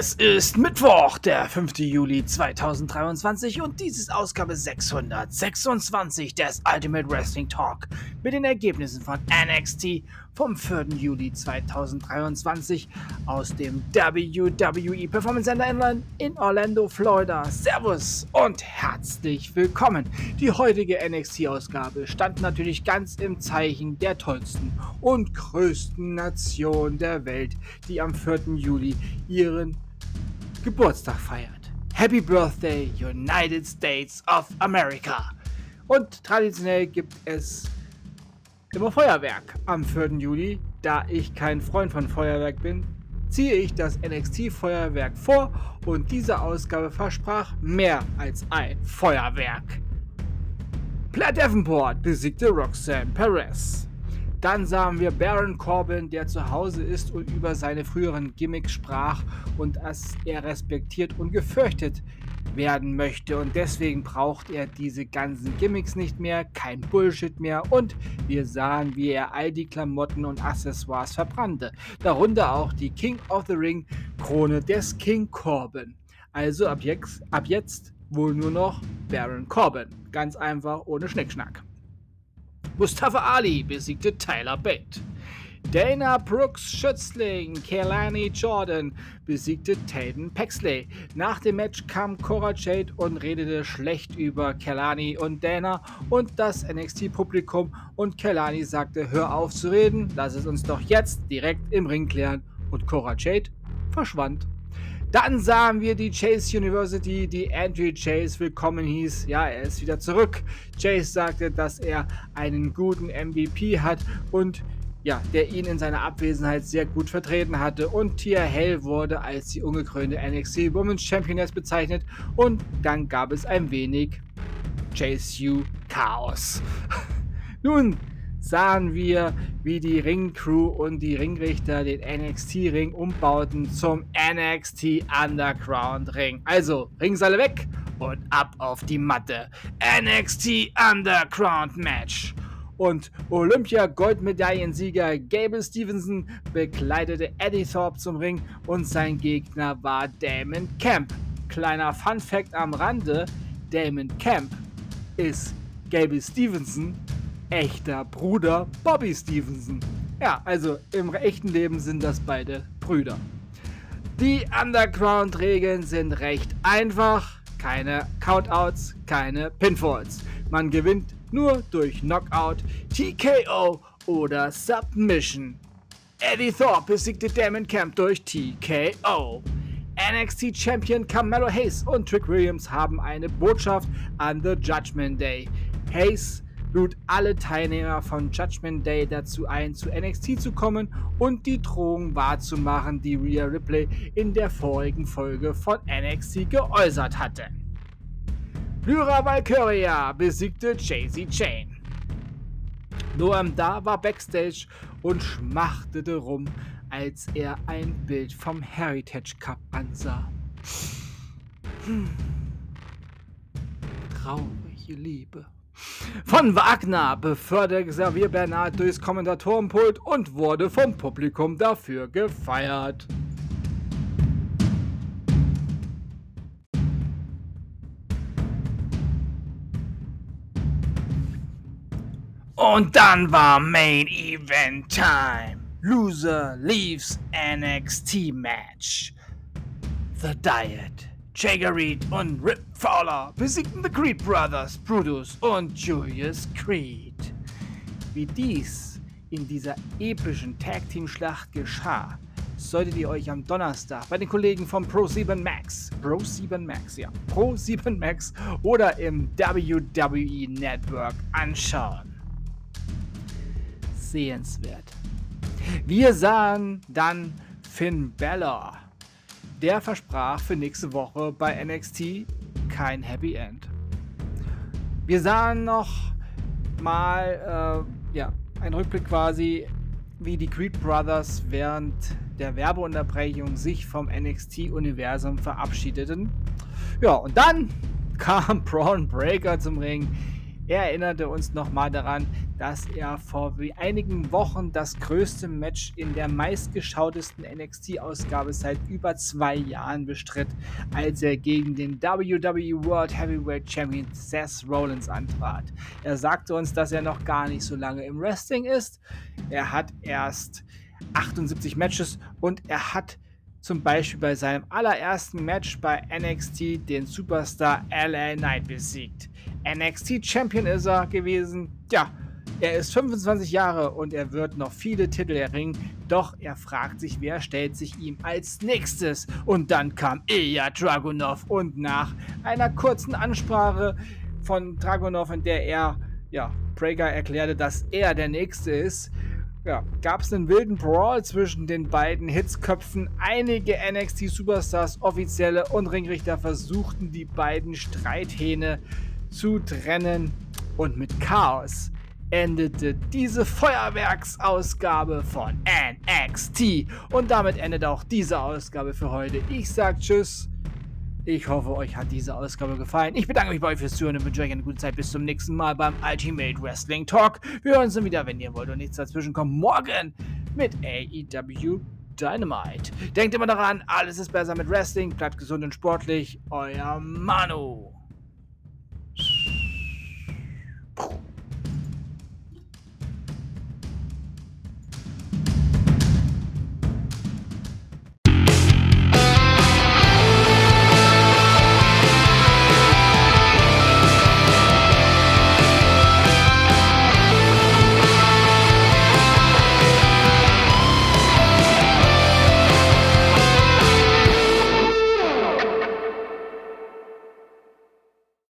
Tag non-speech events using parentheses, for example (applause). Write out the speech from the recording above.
Es ist Mittwoch, der 5. Juli 2023 und dies ist Ausgabe 626 des Ultimate Wrestling Talk mit den Ergebnissen von NXT vom 4. Juli 2023 aus dem WWE Performance Center in Orlando, Florida. Servus und herzlich willkommen. Die heutige NXT-Ausgabe stand natürlich ganz im Zeichen der tollsten und größten Nation der Welt, die am 4. Juli ihren Geburtstag feiert. Happy Birthday, United States of America! Und traditionell gibt es immer Feuerwerk am 4. Juli. Da ich kein Freund von Feuerwerk bin, ziehe ich das NXT-Feuerwerk vor und diese Ausgabe versprach mehr als ein Feuerwerk. Platt Davenport besiegte Roxanne Perez. Dann sahen wir Baron Corbin, der zu Hause ist und über seine früheren Gimmicks sprach und dass er respektiert und gefürchtet werden möchte und deswegen braucht er diese ganzen Gimmicks nicht mehr, kein Bullshit mehr und wir sahen, wie er all die Klamotten und Accessoires verbrannte, darunter auch die King of the Ring Krone des King Corbin. Also ab jetzt, ab jetzt wohl nur noch Baron Corbin, ganz einfach ohne Schnickschnack. Mustafa Ali besiegte Tyler Bate. Dana Brooks Schützling Kelani Jordan besiegte Taden Paxley. Nach dem Match kam Cora Jade und redete schlecht über Kelani und Dana und das NXT-Publikum und Kelani sagte, hör auf zu reden, lass es uns doch jetzt direkt im Ring klären und Cora Jade verschwand. Dann sahen wir die Chase University, die Andrew Chase willkommen hieß. Ja, er ist wieder zurück. Chase sagte, dass er einen guten MVP hat und ja, der ihn in seiner Abwesenheit sehr gut vertreten hatte. Und Tia Hell wurde als die ungekrönte NXT Women's Championess bezeichnet. Und dann gab es ein wenig JSU Chaos. (laughs) Nun sahen wir, wie die Ringcrew und die Ringrichter den NXT-Ring umbauten zum NXT Underground Ring. Also, Rings alle weg und ab auf die Matte. NXT Underground Match und Olympia-Goldmedaillensieger Gable Stevenson bekleidete Eddie Thorpe zum Ring und sein Gegner war Damon Camp. Kleiner Fun Fact am Rande: Damon Camp ist Gable Stevenson echter Bruder Bobby Stevenson. Ja, also im echten Leben sind das beide Brüder. Die Underground-Regeln sind recht einfach. Keine Countouts, keine Pinfalls. Man gewinnt nur durch Knockout, TKO oder Submission. Eddie Thorpe besiegte Damon Camp durch TKO. NXT Champion Carmelo Hayes und Trick Williams haben eine Botschaft an The Judgment Day. Hayes lud alle Teilnehmer von Judgment Day dazu ein, zu NXT zu kommen und die Drohung wahrzumachen, die Rhea Ripley in der vorigen Folge von NXT geäußert hatte. Lyra Valkyria besiegte Jay-Z Chain. Noam Da war backstage und schmachtete rum, als er ein Bild vom Heritage Cup ansah. Hm. Traurige Liebe. Von Wagner beförderte Xavier Bernard durchs Kommentatorenpult und wurde vom Publikum dafür gefeiert. Und dann war Main Event Time. Loser leaves NXT Match. The Diet. Jagger Reed und Rip Fowler besiegten The Creed Brothers, Brutus und Julius Creed. Wie dies in dieser epischen Tag Team Schlacht geschah, solltet ihr euch am Donnerstag bei den Kollegen von Pro 7 Max, Pro 7 Max, ja, Pro 7 Max oder im WWE Network anschauen sehenswert. Wir sahen dann Finn Balor. Der versprach für nächste Woche bei NXT kein Happy End. Wir sahen noch mal äh, ja, einen Rückblick quasi, wie die Creed Brothers während der Werbeunterbrechung sich vom NXT-Universum verabschiedeten. Ja, und dann (laughs) kam Braun Breaker zum Ring. Er erinnerte uns nochmal daran, dass er vor einigen Wochen das größte Match in der meistgeschautesten NXT-Ausgabe seit über zwei Jahren bestritt, als er gegen den WWE World Heavyweight Champion Seth Rollins antrat. Er sagte uns, dass er noch gar nicht so lange im Wrestling ist. Er hat erst 78 Matches und er hat zum Beispiel bei seinem allerersten Match bei NXT den Superstar LA Knight besiegt. NXT Champion ist er gewesen. Ja, er ist 25 Jahre und er wird noch viele Titel erringen, doch er fragt sich, wer stellt sich ihm als nächstes? Und dann kam Ilya Dragunov und nach einer kurzen Ansprache von Dragunov, in der er, ja, Prager erklärte, dass er der Nächste ist, ja, gab es einen wilden Brawl zwischen den beiden Hitzköpfen. Einige NXT-Superstars, Offizielle und Ringrichter versuchten die beiden Streithähne zu trennen. Und mit Chaos endete diese Feuerwerksausgabe von NXT. Und damit endet auch diese Ausgabe für heute. Ich sage Tschüss. Ich hoffe, euch hat diese Ausgabe gefallen. Ich bedanke mich bei euch fürs Zuhören und wünsche euch eine gute Zeit. Bis zum nächsten Mal beim Ultimate Wrestling Talk. Wir hören uns dann wieder, wenn ihr wollt und nichts dazwischen kommt. Morgen mit AEW Dynamite. Denkt immer daran, alles ist besser mit Wrestling. Bleibt gesund und sportlich. Euer Manu. Puh.